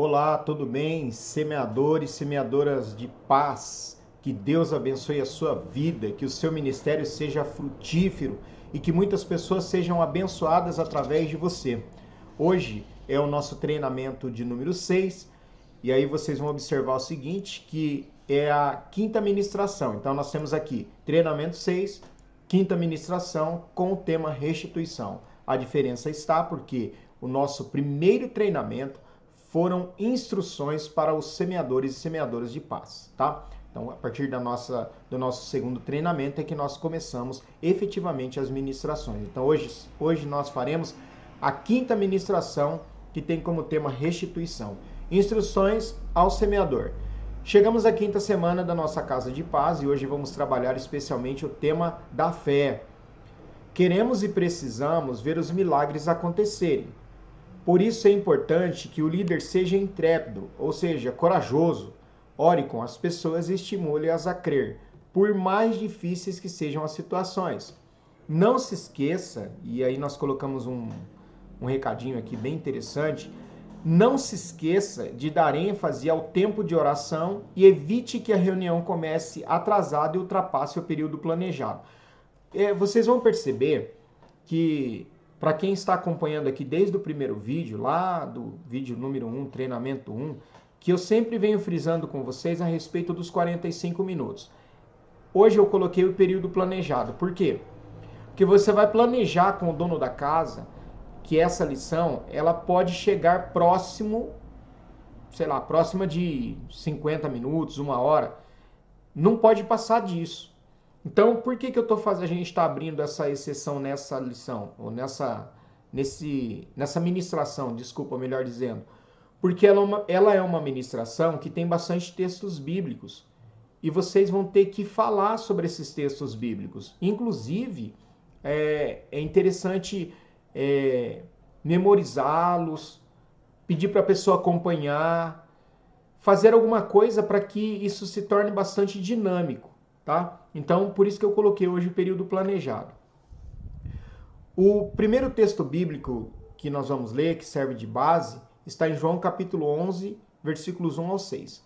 Olá, tudo bem? Semeadores, semeadoras de paz. Que Deus abençoe a sua vida, que o seu ministério seja frutífero e que muitas pessoas sejam abençoadas através de você. Hoje é o nosso treinamento de número 6 e aí vocês vão observar o seguinte, que é a quinta ministração. Então nós temos aqui treinamento 6, quinta ministração com o tema restituição. A diferença está porque o nosso primeiro treinamento foram instruções para os semeadores e semeadoras de paz, tá? Então, a partir da nossa, do nosso segundo treinamento é que nós começamos efetivamente as ministrações. Então, hoje, hoje nós faremos a quinta ministração que tem como tema restituição. Instruções ao semeador. Chegamos à quinta semana da nossa Casa de Paz e hoje vamos trabalhar especialmente o tema da fé. Queremos e precisamos ver os milagres acontecerem. Por isso é importante que o líder seja intrépido, ou seja, corajoso. Ore com as pessoas e estimule-as a crer, por mais difíceis que sejam as situações. Não se esqueça, e aí nós colocamos um, um recadinho aqui bem interessante. Não se esqueça de dar ênfase ao tempo de oração e evite que a reunião comece atrasada e ultrapasse o período planejado. É, vocês vão perceber que para quem está acompanhando aqui desde o primeiro vídeo, lá do vídeo número 1, treinamento 1, que eu sempre venho frisando com vocês a respeito dos 45 minutos. Hoje eu coloquei o período planejado. Por quê? Porque você vai planejar com o dono da casa que essa lição, ela pode chegar próximo, sei lá, próxima de 50 minutos, uma hora. Não pode passar disso. Então, por que, que eu tô fazendo, a gente está abrindo essa exceção nessa lição, ou nessa, nesse, nessa ministração, desculpa, melhor dizendo? Porque ela é, uma, ela é uma ministração que tem bastante textos bíblicos. E vocês vão ter que falar sobre esses textos bíblicos. Inclusive, é, é interessante é, memorizá-los, pedir para a pessoa acompanhar, fazer alguma coisa para que isso se torne bastante dinâmico tá? Então, por isso que eu coloquei hoje o período planejado. O primeiro texto bíblico que nós vamos ler, que serve de base, está em João capítulo 11, versículos 1 ao 6.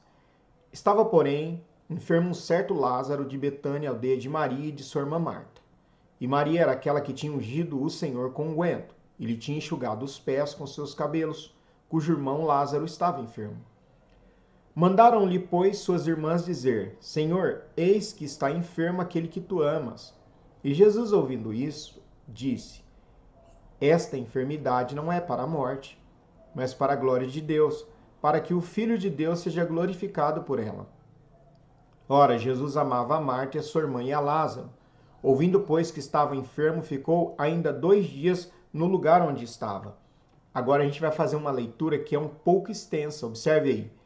Estava, porém, enfermo um certo Lázaro de Betânia, aldeia de Maria e de sua irmã Marta. E Maria era aquela que tinha ungido o Senhor com unguento, e lhe tinha enxugado os pés com seus cabelos, cujo irmão Lázaro estava enfermo. Mandaram-lhe, pois, suas irmãs dizer: Senhor, eis que está enfermo aquele que tu amas. E Jesus, ouvindo isso, disse: Esta enfermidade não é para a morte, mas para a glória de Deus, para que o Filho de Deus seja glorificado por ela. Ora, Jesus amava a Marta e a sua irmã e a Lázaro. Ouvindo, pois, que estava enfermo, ficou ainda dois dias no lugar onde estava. Agora a gente vai fazer uma leitura que é um pouco extensa, observe aí.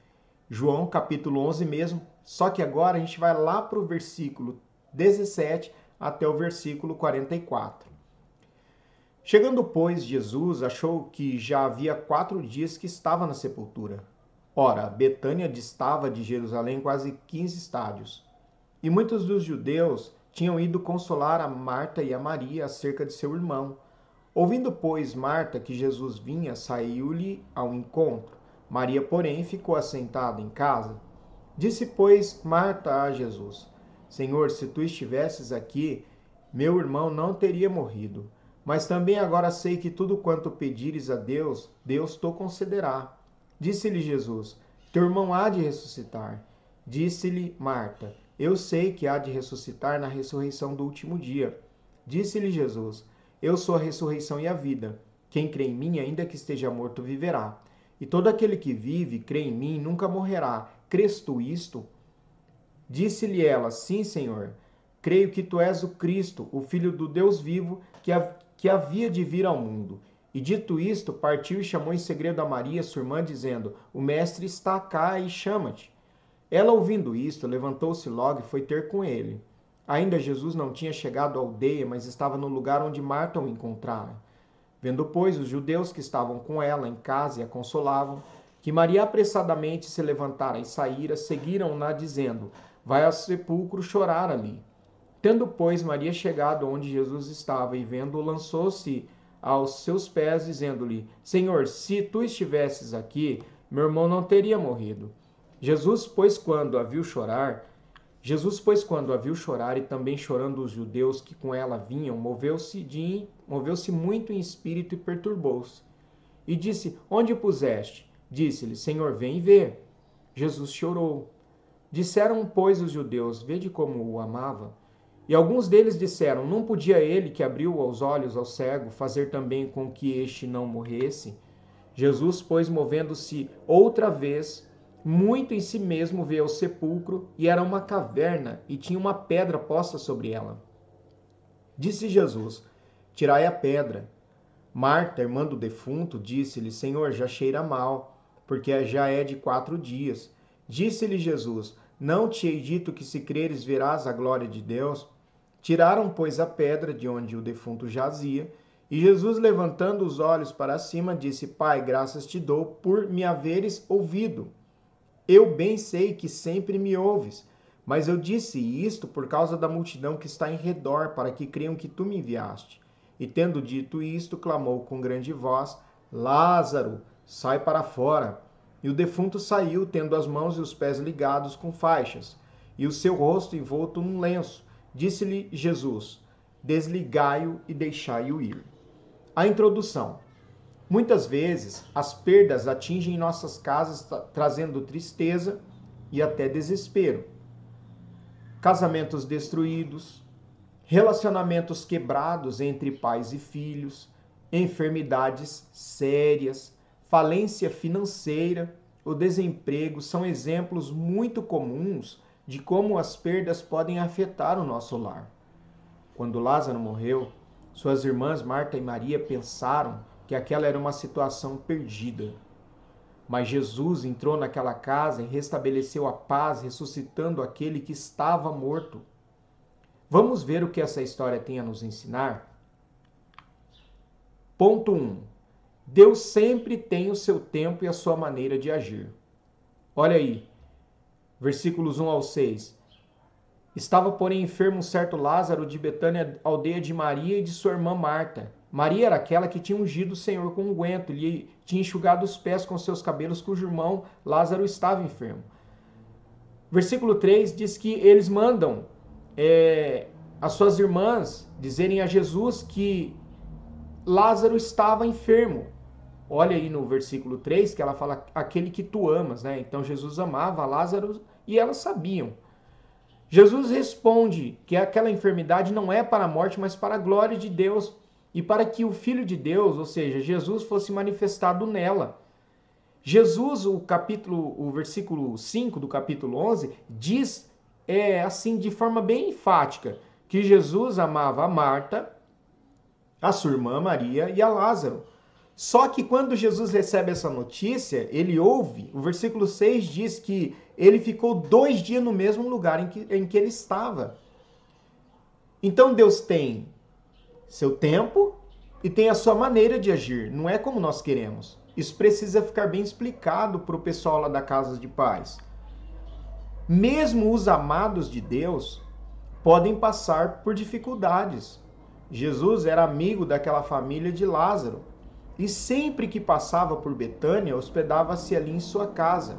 João capítulo 11 mesmo, só que agora a gente vai lá para o versículo 17 até o versículo 44. Chegando, pois, Jesus achou que já havia quatro dias que estava na sepultura. Ora, Betânia distava de Jerusalém quase 15 estádios. E muitos dos judeus tinham ido consolar a Marta e a Maria acerca de seu irmão. Ouvindo, pois, Marta que Jesus vinha, saiu-lhe ao encontro Maria, porém, ficou assentada em casa. Disse, pois, Marta a Jesus: Senhor, se tu estivesses aqui, meu irmão não teria morrido. Mas também agora sei que tudo quanto pedires a Deus, Deus te concederá. Disse-lhe Jesus: Teu irmão há de ressuscitar. Disse-lhe Marta: Eu sei que há de ressuscitar na ressurreição do último dia. Disse-lhe Jesus: Eu sou a ressurreição e a vida. Quem crê em mim, ainda que esteja morto, viverá. E todo aquele que vive, crê em mim, nunca morrerá. Crês tu isto? Disse-lhe ela: Sim, Senhor. Creio que tu és o Cristo, o Filho do Deus vivo, que, que havia de vir ao mundo. E dito isto, partiu e chamou em segredo a Maria, sua irmã, dizendo: O Mestre está cá e chama-te. Ela, ouvindo isto, levantou-se logo e foi ter com ele. Ainda Jesus não tinha chegado à aldeia, mas estava no lugar onde Marta o encontrara. Vendo, pois, os judeus que estavam com ela em casa e a consolavam, que Maria apressadamente se levantara e saíra, seguiram-na, dizendo: Vai ao sepulcro chorar ali. Tendo, pois, Maria chegado onde Jesus estava e vendo, lançou-se aos seus pés, dizendo-lhe: Senhor, se tu estivesses aqui, meu irmão não teria morrido. Jesus, pois, quando a viu chorar, Jesus, pois, quando a viu chorar e também chorando os judeus que com ela vinham, moveu-se de moveu-se muito em espírito e perturbou-se. E disse: Onde puseste? Disse-lhe: Senhor, vem e vê. Jesus chorou. Disseram, pois, os judeus: Vede como o amava. E alguns deles disseram: Não podia ele, que abriu os olhos ao cego, fazer também com que este não morresse? Jesus, pois, movendo-se outra vez, muito em si mesmo, veio ao sepulcro, e era uma caverna, e tinha uma pedra posta sobre ela. Disse Jesus: Tirai a pedra. Marta, irmã do defunto, disse-lhe: Senhor, já cheira mal, porque já é de quatro dias. Disse-lhe Jesus: Não te hei dito que se creres verás a glória de Deus? Tiraram, pois, a pedra de onde o defunto jazia, e Jesus, levantando os olhos para cima, disse: Pai, graças te dou por me haveres ouvido. Eu bem sei que sempre me ouves, mas eu disse isto por causa da multidão que está em redor, para que creiam que tu me enviaste. E tendo dito isto, clamou com grande voz: Lázaro, sai para fora. E o defunto saiu, tendo as mãos e os pés ligados com faixas, e o seu rosto envolto num lenço. Disse-lhe Jesus: Desligai-o e deixai-o ir. A introdução. Muitas vezes as perdas atingem nossas casas, trazendo tristeza e até desespero. Casamentos destruídos, relacionamentos quebrados entre pais e filhos, enfermidades sérias, falência financeira, o desemprego são exemplos muito comuns de como as perdas podem afetar o nosso lar. Quando Lázaro morreu, suas irmãs Marta e Maria pensaram que aquela era uma situação perdida. Mas Jesus entrou naquela casa e restabeleceu a paz, ressuscitando aquele que estava morto. Vamos ver o que essa história tem a nos ensinar? Ponto 1. Um, Deus sempre tem o seu tempo e a sua maneira de agir. Olha aí, versículos 1 ao 6. Estava, porém, enfermo um certo Lázaro de Betânia, aldeia de Maria e de sua irmã Marta. Maria era aquela que tinha ungido o Senhor com unguento, um lhe tinha enxugado os pés com seus cabelos, cujo irmão Lázaro estava enfermo. Versículo 3 diz que eles mandam é, as suas irmãs dizerem a Jesus que Lázaro estava enfermo. Olha aí no versículo 3 que ela fala aquele que tu amas, né? Então Jesus amava Lázaro e elas sabiam. Jesus responde que aquela enfermidade não é para a morte, mas para a glória de Deus e para que o Filho de Deus, ou seja, Jesus, fosse manifestado nela. Jesus, o capítulo, o versículo 5 do capítulo 11, diz é assim de forma bem enfática que Jesus amava a Marta, a sua irmã Maria e a Lázaro. Só que quando Jesus recebe essa notícia, ele ouve, o versículo 6 diz que ele ficou dois dias no mesmo lugar em que, em que ele estava. Então Deus tem seu tempo e tem a sua maneira de agir, não é como nós queremos. Isso precisa ficar bem explicado para o pessoal lá da casa de paz. Mesmo os amados de Deus podem passar por dificuldades. Jesus era amigo daquela família de Lázaro e sempre que passava por Betânia, hospedava-se ali em sua casa.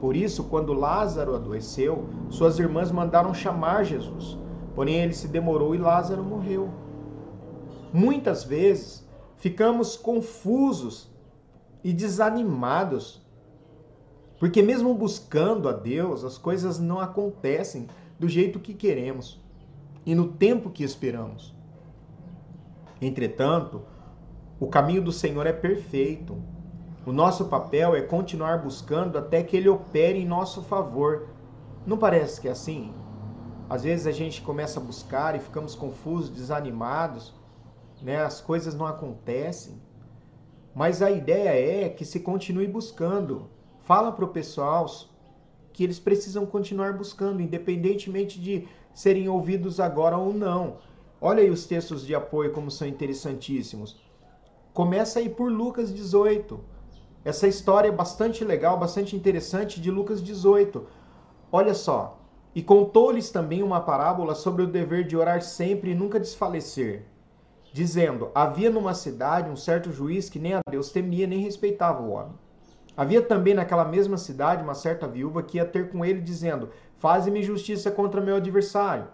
Por isso, quando Lázaro adoeceu, suas irmãs mandaram chamar Jesus. Porém, ele se demorou e Lázaro morreu. Muitas vezes ficamos confusos e desanimados porque mesmo buscando a Deus, as coisas não acontecem do jeito que queremos e no tempo que esperamos. Entretanto, o caminho do Senhor é perfeito. O nosso papel é continuar buscando até que ele opere em nosso favor. Não parece que é assim? Às vezes a gente começa a buscar e ficamos confusos, desanimados, né? As coisas não acontecem. Mas a ideia é que se continue buscando, Fala para o pessoal que eles precisam continuar buscando, independentemente de serem ouvidos agora ou não. Olha aí os textos de apoio como são interessantíssimos. Começa aí por Lucas 18. Essa história é bastante legal, bastante interessante de Lucas 18. Olha só. E contou-lhes também uma parábola sobre o dever de orar sempre e nunca desfalecer, dizendo: Havia numa cidade um certo juiz que nem a Deus temia nem respeitava o homem. Havia também naquela mesma cidade uma certa viúva que ia ter com ele, dizendo: Faze-me justiça contra meu adversário.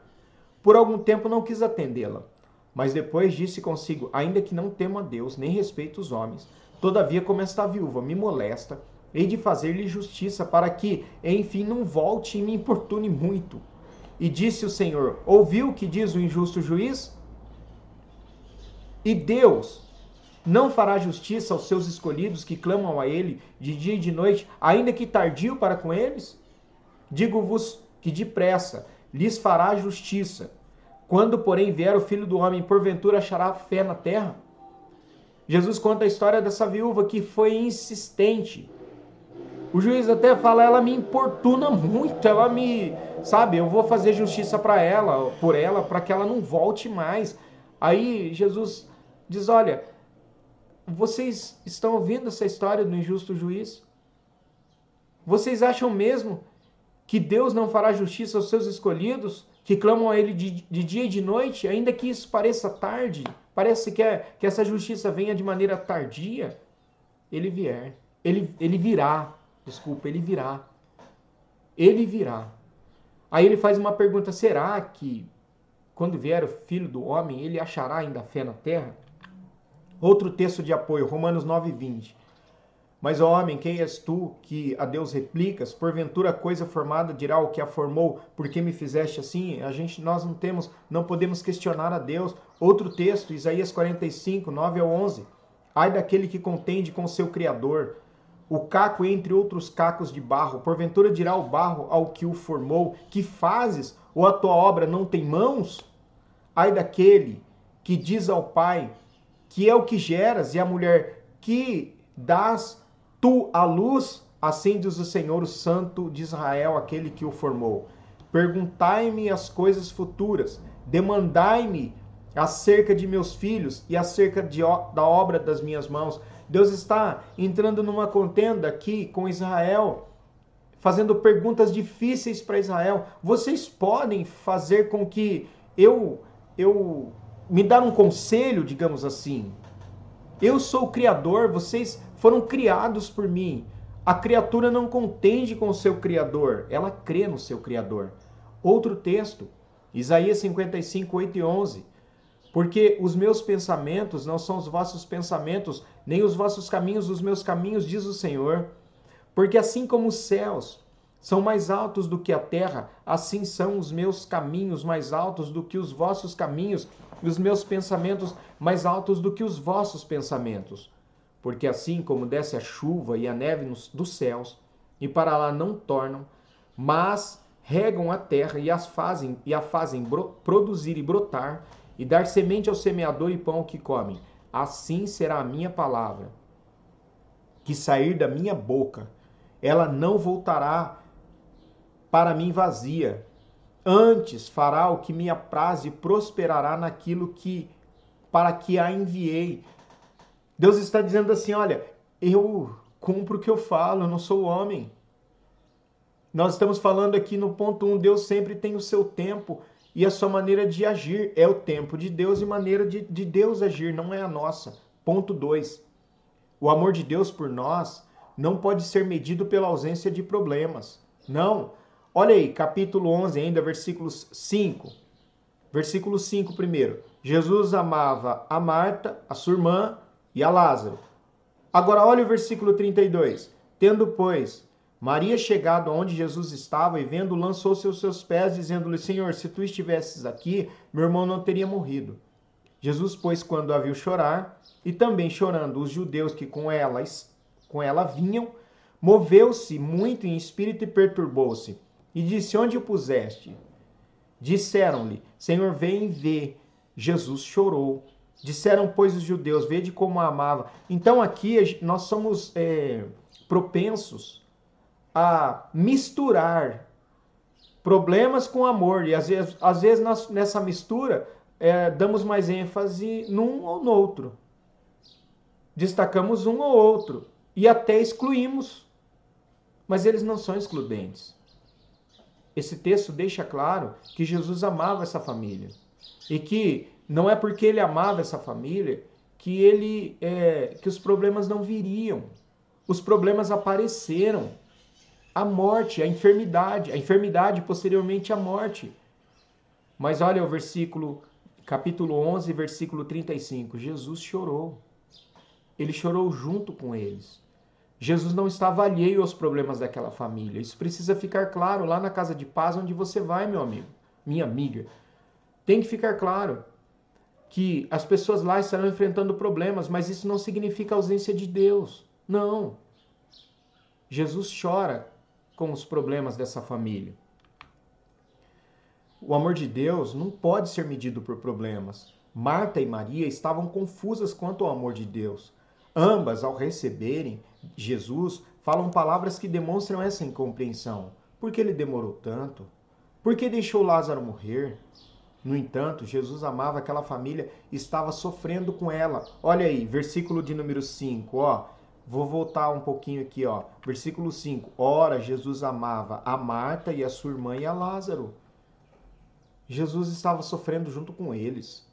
Por algum tempo não quis atendê-la, mas depois disse consigo: Ainda que não temo a Deus, nem respeito os homens, todavia, como esta viúva me molesta, hei de fazer-lhe justiça, para que, enfim, não volte e me importune muito. E disse o Senhor: Ouviu o que diz o injusto juiz? E Deus não fará justiça aos seus escolhidos que clamam a ele de dia e de noite, ainda que tardio para com eles? Digo-vos que depressa lhes fará justiça. Quando, porém, vier o filho do homem, porventura achará fé na terra? Jesus conta a história dessa viúva que foi insistente. O juiz até fala, ela me importuna muito, ela me, sabe, eu vou fazer justiça para ela, por ela, para que ela não volte mais. Aí Jesus diz: Olha, vocês estão ouvindo essa história do injusto juiz? Vocês acham mesmo que Deus não fará justiça aos seus escolhidos, que clamam a Ele de, de dia e de noite, ainda que isso pareça tarde, parece que, é, que essa justiça venha de maneira tardia? Ele vier, ele, ele virá, desculpa, ele virá. Ele virá. Aí ele faz uma pergunta: será que quando vier o filho do homem, ele achará ainda fé na terra? Outro texto de apoio, Romanos 9, 20. Mas, ó homem, quem és tu que a Deus replicas? Porventura a coisa formada dirá o que a formou, por que me fizeste assim? A gente, nós não temos, não podemos questionar a Deus. Outro texto, Isaías 45, 9 ao 11. Ai daquele que contende com seu Criador, o caco entre outros cacos de barro. Porventura dirá o barro ao que o formou, que fazes, ou a tua obra não tem mãos? Ai daquele que diz ao pai, que é o que geras, e a mulher que dás tu a luz, assim diz o Senhor, o Santo de Israel, aquele que o formou. Perguntai-me as coisas futuras, demandai-me acerca de meus filhos e acerca de, da obra das minhas mãos. Deus está entrando numa contenda aqui com Israel, fazendo perguntas difíceis para Israel. Vocês podem fazer com que eu eu me dar um conselho, digamos assim. Eu sou o Criador, vocês foram criados por mim. A criatura não contende com o seu Criador, ela crê no seu Criador. Outro texto, Isaías 55, 8 e 11. Porque os meus pensamentos não são os vossos pensamentos, nem os vossos caminhos os meus caminhos, diz o Senhor. Porque assim como os céus são mais altos do que a terra, assim são os meus caminhos mais altos do que os vossos caminhos, e os meus pensamentos mais altos do que os vossos pensamentos. Porque assim como desce a chuva e a neve nos, dos céus, e para lá não tornam, mas regam a terra e, as fazem, e a fazem bro, produzir e brotar, e dar semente ao semeador e pão ao que come, assim será a minha palavra, que sair da minha boca, ela não voltará para mim vazia, Antes fará o que me apraz e prosperará naquilo que para que a enviei. Deus está dizendo assim: olha, eu cumpro o que eu falo, eu não sou homem. Nós estamos falando aqui no ponto 1, um, Deus sempre tem o seu tempo e a sua maneira de agir. É o tempo de Deus e maneira de, de Deus agir, não é a nossa. Ponto 2. O amor de Deus por nós não pode ser medido pela ausência de problemas. Não. Olha aí, capítulo 11, ainda versículos 5. Versículo 5 primeiro. Jesus amava a Marta, a sua irmã e a Lázaro. Agora olha o versículo 32. Tendo, pois, Maria chegado onde Jesus estava e vendo, lançou-se aos seus pés, dizendo-lhe: Senhor, se tu estivesses aqui, meu irmão não teria morrido. Jesus, pois, quando a viu chorar, e também chorando os judeus que com ela, com ela vinham, moveu-se muito em espírito e perturbou-se e disse: Onde o puseste? Disseram-lhe: Senhor, vem e vê. Jesus chorou. Disseram, pois, os judeus: Vede como a amava. Então aqui nós somos é, propensos a misturar problemas com amor. E às vezes, às vezes nós, nessa mistura, é, damos mais ênfase num ou no outro. Destacamos um ou outro. E até excluímos. Mas eles não são excludentes. Esse texto deixa claro que Jesus amava essa família e que não é porque ele amava essa família que ele é, que os problemas não viriam. os problemas apareceram. A morte, a enfermidade, a enfermidade posteriormente a morte. Mas olha o versículo, capítulo 11, versículo 35. Jesus chorou. Ele chorou junto com eles. Jesus não estava alheio aos problemas daquela família. Isso precisa ficar claro lá na casa de paz onde você vai, meu amigo, minha amiga. Tem que ficar claro que as pessoas lá estarão enfrentando problemas, mas isso não significa ausência de Deus. Não. Jesus chora com os problemas dessa família. O amor de Deus não pode ser medido por problemas. Marta e Maria estavam confusas quanto ao amor de Deus. Ambas, ao receberem Jesus, falam palavras que demonstram essa incompreensão. Por que ele demorou tanto? Por que deixou Lázaro morrer? No entanto, Jesus amava aquela família e estava sofrendo com ela. Olha aí, versículo de número 5, ó. Vou voltar um pouquinho aqui, ó. Versículo 5. Ora, Jesus amava a Marta e a sua irmã e a Lázaro. Jesus estava sofrendo junto com eles.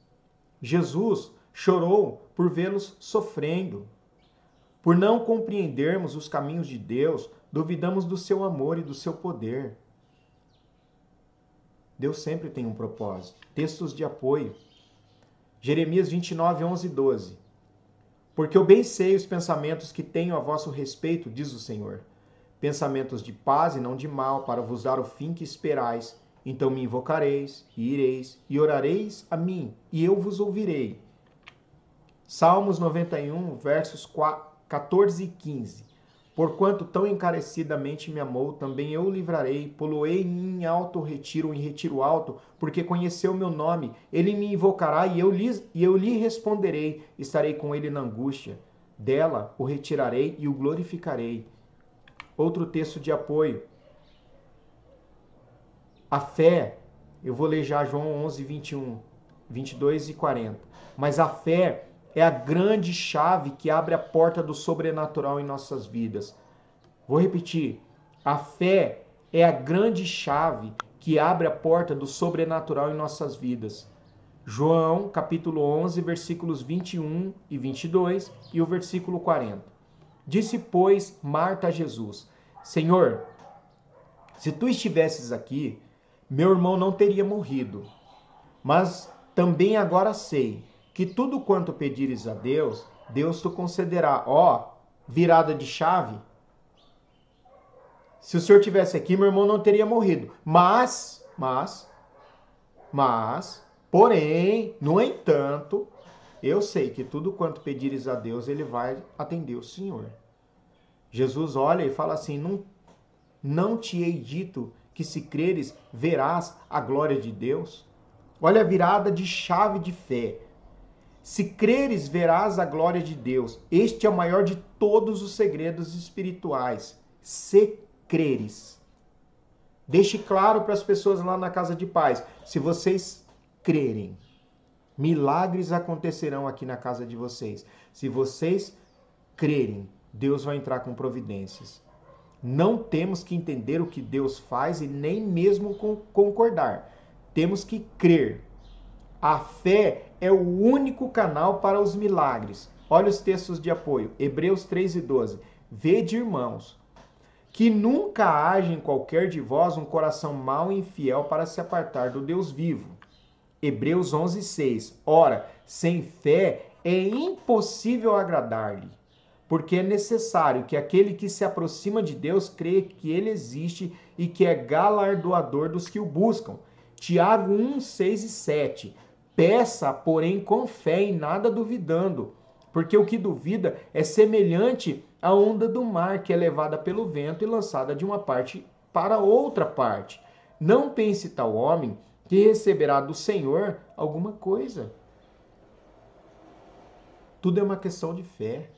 Jesus chorou por vê-los sofrendo. Por não compreendermos os caminhos de Deus, duvidamos do seu amor e do seu poder. Deus sempre tem um propósito. Textos de apoio. Jeremias 29, 11 e 12. Porque eu bem sei os pensamentos que tenho a vosso respeito, diz o Senhor. Pensamentos de paz e não de mal, para vos dar o fim que esperais. Então me invocareis, e ireis, e orareis a mim, e eu vos ouvirei. Salmos 91, versos 14 e 15. Porquanto tão encarecidamente me amou, também eu o livrarei, poloei em alto retiro, em retiro alto, porque conheceu meu nome. Ele me invocará e eu, lhe, e eu lhe responderei. Estarei com ele na angústia. Dela o retirarei e o glorificarei. Outro texto de apoio. A fé, eu vou ler já João 11, 21, 22 e 40. Mas a fé é a grande chave que abre a porta do sobrenatural em nossas vidas. Vou repetir. A fé é a grande chave que abre a porta do sobrenatural em nossas vidas. João, capítulo 11, versículos 21 e 22 e o versículo 40. Disse, pois, Marta a Jesus: Senhor, se tu estivesses aqui, meu irmão não teria morrido. Mas também agora sei que tudo quanto pedires a Deus, Deus te concederá. Ó, virada de chave. Se o senhor tivesse aqui, meu irmão não teria morrido. Mas, mas, mas, porém, no entanto, eu sei que tudo quanto pedires a Deus, ele vai atender o Senhor. Jesus olha e fala assim: Não, não te hei dito que se creres, verás a glória de Deus? Olha a virada de chave de fé. Se creres, verás a glória de Deus. Este é o maior de todos os segredos espirituais. Se creres. Deixe claro para as pessoas lá na casa de paz. Se vocês crerem, milagres acontecerão aqui na casa de vocês. Se vocês crerem, Deus vai entrar com providências. Não temos que entender o que Deus faz e nem mesmo concordar. Temos que crer. A fé é o único canal para os milagres. Olha os textos de apoio. Hebreus 3 e 12. Vede, irmãos, que nunca haja em qualquer de vós um coração mau e infiel para se apartar do Deus vivo. Hebreus 11, 6. Ora, sem fé é impossível agradar-lhe porque é necessário que aquele que se aproxima de Deus creia que ele existe e que é galardoador dos que o buscam. Tiago 1, 6 e 7. Peça, porém, com fé e nada duvidando, porque o que duvida é semelhante à onda do mar que é levada pelo vento e lançada de uma parte para outra parte. Não pense tal homem que receberá do Senhor alguma coisa. Tudo é uma questão de fé.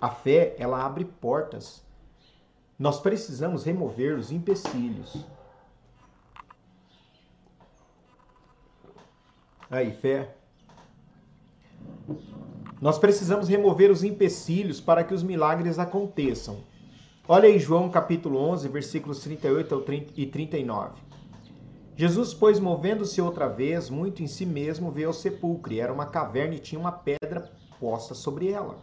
A fé, ela abre portas. Nós precisamos remover os empecilhos. Aí, fé. Nós precisamos remover os empecilhos para que os milagres aconteçam. Olha aí João capítulo 11, versículos 38 e 39. Jesus, pois, movendo-se outra vez, muito em si mesmo, veio ao sepulcro. Era uma caverna e tinha uma pedra posta sobre ela.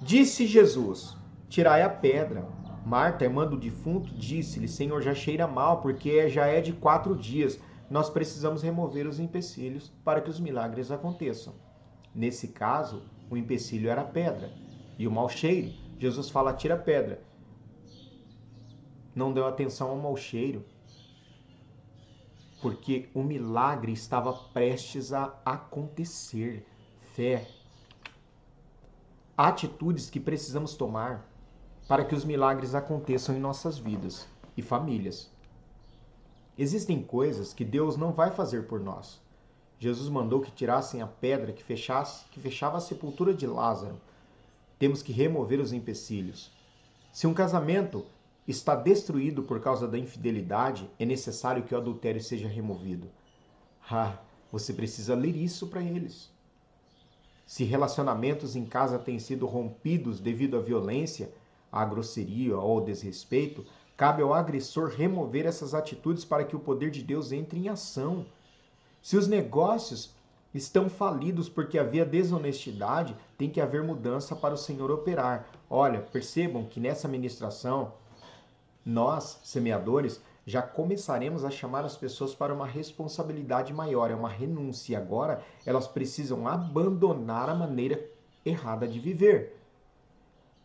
Disse Jesus: Tirai a pedra. Marta, irmã do defunto, disse-lhe: Senhor, já cheira mal, porque já é de quatro dias. Nós precisamos remover os empecilhos para que os milagres aconteçam. Nesse caso, o empecilho era a pedra e o mau cheiro. Jesus fala: tira a pedra. Não deu atenção ao mau cheiro, porque o milagre estava prestes a acontecer. Fé. Atitudes que precisamos tomar para que os milagres aconteçam em nossas vidas e famílias. Existem coisas que Deus não vai fazer por nós. Jesus mandou que tirassem a pedra que, fechasse, que fechava a sepultura de Lázaro. Temos que remover os empecilhos. Se um casamento está destruído por causa da infidelidade, é necessário que o adultério seja removido. Ah, você precisa ler isso para eles. Se relacionamentos em casa têm sido rompidos devido à violência, à grosseria ou ao desrespeito, cabe ao agressor remover essas atitudes para que o poder de Deus entre em ação. Se os negócios estão falidos porque havia desonestidade, tem que haver mudança para o Senhor operar. Olha, percebam que nessa ministração, nós, semeadores, já começaremos a chamar as pessoas para uma responsabilidade maior, é uma renúncia. Agora elas precisam abandonar a maneira errada de viver,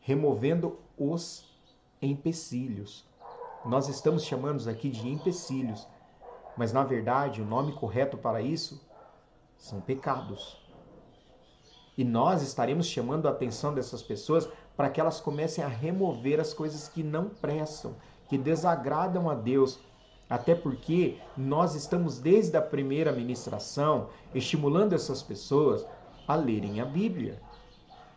removendo os empecilhos. Nós estamos chamando aqui de empecilhos mas na verdade, o nome correto para isso são pecados. E nós estaremos chamando a atenção dessas pessoas para que elas comecem a remover as coisas que não prestam, que desagradam a Deus. Até porque nós estamos desde a primeira ministração estimulando essas pessoas a lerem a Bíblia.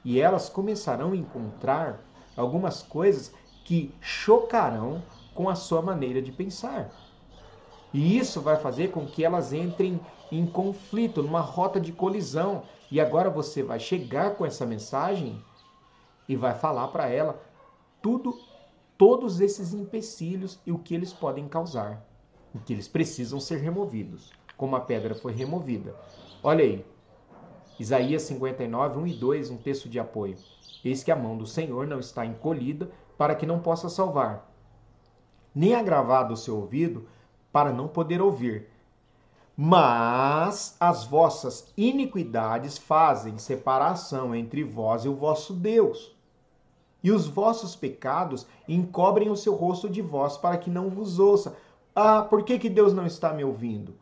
E elas começarão a encontrar algumas coisas que chocarão com a sua maneira de pensar. E isso vai fazer com que elas entrem em conflito, numa rota de colisão. E agora você vai chegar com essa mensagem e vai falar para ela tudo, todos esses empecilhos e o que eles podem causar, o que eles precisam ser removidos, como a pedra foi removida. Olha aí, Isaías 59, 1 e 2, um texto de apoio. Eis que a mão do Senhor não está encolhida para que não possa salvar, nem agravado o seu ouvido para não poder ouvir. Mas as vossas iniquidades fazem separação entre vós e o vosso Deus. E os vossos pecados encobrem o seu rosto de vós para que não vos ouça. Ah, por que, que Deus não está me ouvindo?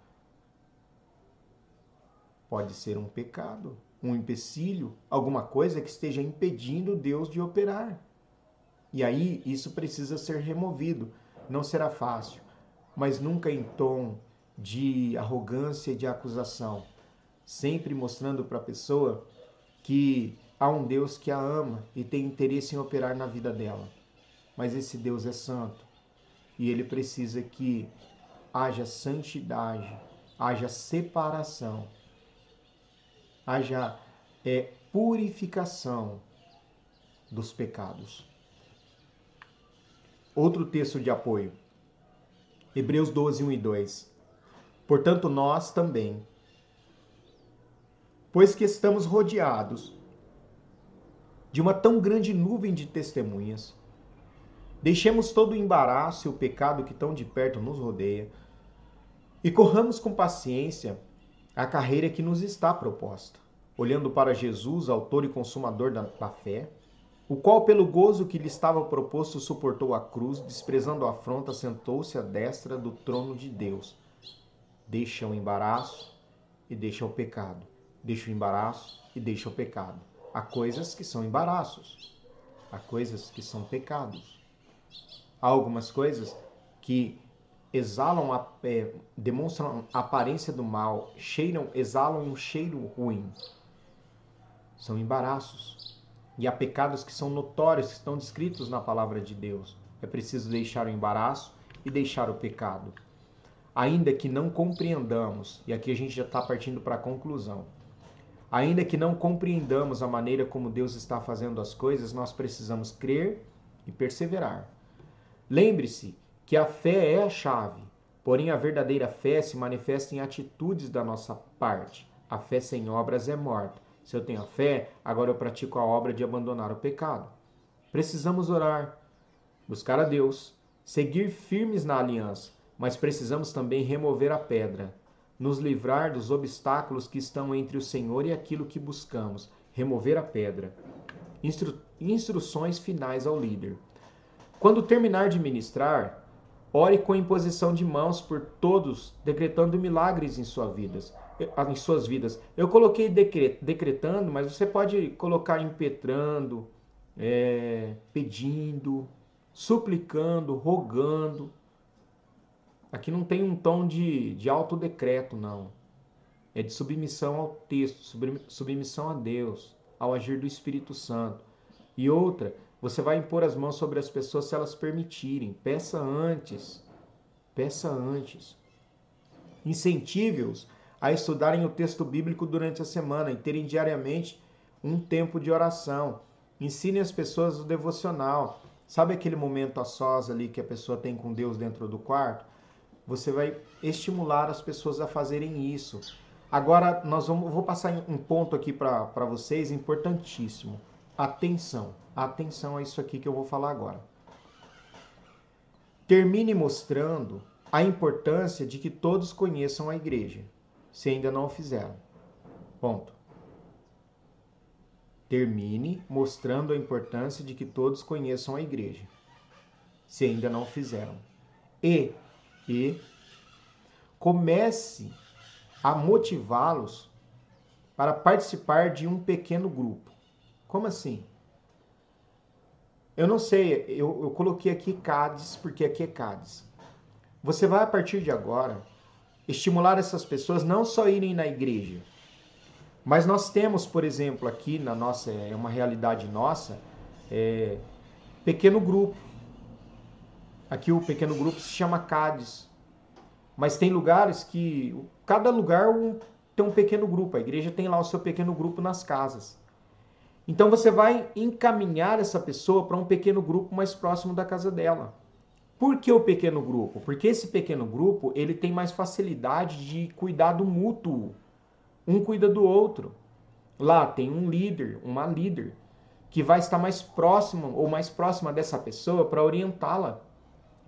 Pode ser um pecado, um empecilho, alguma coisa que esteja impedindo Deus de operar. E aí isso precisa ser removido. Não será fácil mas nunca em tom de arrogância e de acusação, sempre mostrando para a pessoa que há um Deus que a ama e tem interesse em operar na vida dela. Mas esse Deus é santo e ele precisa que haja santidade, haja separação, haja é, purificação dos pecados. Outro texto de apoio. Hebreus 12, 1 e 2. Portanto, nós também, pois que estamos rodeados de uma tão grande nuvem de testemunhas, deixemos todo o embaraço e o pecado que tão de perto nos rodeia e corramos com paciência a carreira que nos está proposta, olhando para Jesus, autor e consumador da, da fé o qual, pelo gozo que lhe estava proposto, suportou a cruz, desprezando a afronta, sentou-se à destra do trono de Deus. Deixa o embaraço e deixa o pecado. Deixa o embaraço e deixa o pecado. Há coisas que são embaraços, há coisas que são pecados. Há algumas coisas que exalam, a, é, demonstram a aparência do mal, cheiram, exalam um cheiro ruim. São embaraços. E há pecados que são notórios, que estão descritos na palavra de Deus. É preciso deixar o embaraço e deixar o pecado. Ainda que não compreendamos, e aqui a gente já está partindo para a conclusão, ainda que não compreendamos a maneira como Deus está fazendo as coisas, nós precisamos crer e perseverar. Lembre-se que a fé é a chave, porém a verdadeira fé se manifesta em atitudes da nossa parte. A fé sem obras é morta. Se eu tenho a fé, agora eu pratico a obra de abandonar o pecado. Precisamos orar, buscar a Deus, seguir firmes na aliança, mas precisamos também remover a pedra, nos livrar dos obstáculos que estão entre o Senhor e aquilo que buscamos, remover a pedra. Instru instruções finais ao líder. Quando terminar de ministrar, ore com imposição de mãos por todos, decretando milagres em, sua vidas, em suas vidas. Eu coloquei decretando, mas você pode colocar impetrando, é, pedindo, suplicando, rogando. Aqui não tem um tom de, de autodecreto, não. É de submissão ao texto, submissão a Deus, ao agir do Espírito Santo. E outra, você vai impor as mãos sobre as pessoas se elas permitirem. Peça antes. Peça antes. Incentive-os a estudarem o texto bíblico durante a semana e terem diariamente um tempo de oração. Ensine as pessoas o devocional. Sabe aquele momento a sós ali que a pessoa tem com Deus dentro do quarto? Você vai estimular as pessoas a fazerem isso. Agora, nós vamos, vou passar um ponto aqui para vocês importantíssimo. Atenção, atenção a isso aqui que eu vou falar agora. Termine mostrando a importância de que todos conheçam a igreja, se ainda não o fizeram. Ponto. Termine mostrando a importância de que todos conheçam a igreja, se ainda não o fizeram. E, e comece a motivá-los para participar de um pequeno grupo. Como assim? Eu não sei, eu, eu coloquei aqui CADES porque aqui é CADES. Você vai a partir de agora estimular essas pessoas não só irem na igreja, mas nós temos, por exemplo, aqui na nossa, é uma realidade nossa, é, pequeno grupo. Aqui o pequeno grupo se chama CADES. Mas tem lugares que cada lugar tem um pequeno grupo. A igreja tem lá o seu pequeno grupo nas casas. Então você vai encaminhar essa pessoa para um pequeno grupo mais próximo da casa dela. Por que o pequeno grupo? Porque esse pequeno grupo ele tem mais facilidade de cuidado mútuo. Um cuida do outro. Lá tem um líder, uma líder, que vai estar mais próximo ou mais próxima dessa pessoa para orientá-la.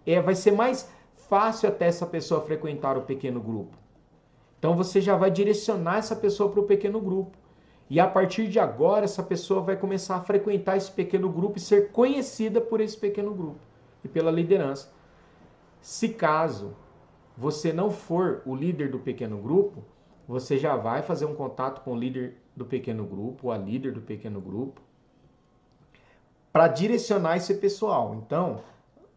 É, vai ser mais fácil até essa pessoa frequentar o pequeno grupo. Então você já vai direcionar essa pessoa para o pequeno grupo. E a partir de agora, essa pessoa vai começar a frequentar esse pequeno grupo e ser conhecida por esse pequeno grupo e pela liderança. Se caso você não for o líder do pequeno grupo, você já vai fazer um contato com o líder do pequeno grupo, ou a líder do pequeno grupo, para direcionar esse pessoal. Então,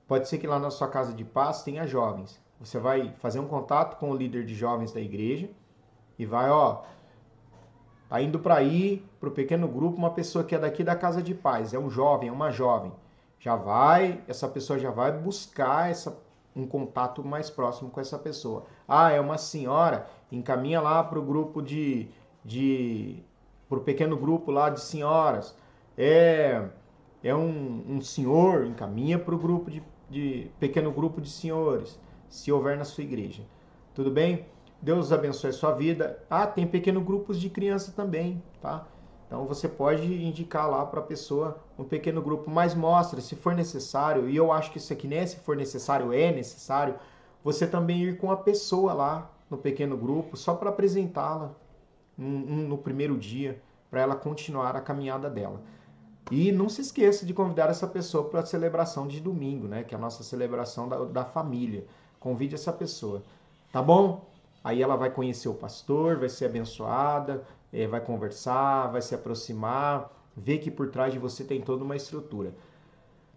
pode ser que lá na sua casa de paz tenha jovens. Você vai fazer um contato com o líder de jovens da igreja e vai, ó, Tá indo para ir para o pequeno grupo uma pessoa que é daqui da casa de paz, é um jovem, é uma jovem. Já vai, essa pessoa já vai buscar essa, um contato mais próximo com essa pessoa. Ah, é uma senhora, encaminha lá para o grupo de, de para o pequeno grupo lá de senhoras. É, é um, um senhor, encaminha para o grupo de, de pequeno grupo de senhores, se houver na sua igreja. Tudo bem? Deus abençoe a sua vida. Ah, tem pequenos grupos de criança também, tá? Então você pode indicar lá para a pessoa um pequeno grupo, mas mostra, se for necessário, e eu acho que isso aqui nem é se for necessário, é necessário, você também ir com a pessoa lá no pequeno grupo, só para apresentá-la no primeiro dia, para ela continuar a caminhada dela. E não se esqueça de convidar essa pessoa para a celebração de domingo, né? Que é a nossa celebração da, da família. Convide essa pessoa, tá bom? Aí ela vai conhecer o pastor, vai ser abençoada, é, vai conversar, vai se aproximar, ver que por trás de você tem toda uma estrutura.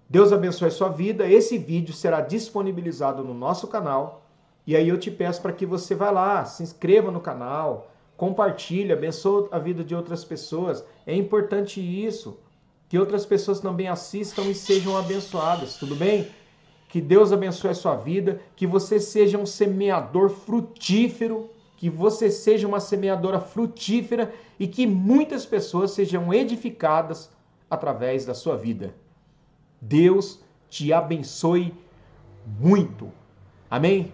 Deus abençoe a sua vida. Esse vídeo será disponibilizado no nosso canal. E aí eu te peço para que você vá lá, se inscreva no canal, compartilhe, abençoe a vida de outras pessoas. É importante isso, que outras pessoas também assistam e sejam abençoadas, tudo bem? Que Deus abençoe a sua vida, que você seja um semeador frutífero, que você seja uma semeadora frutífera e que muitas pessoas sejam edificadas através da sua vida. Deus te abençoe muito. Amém?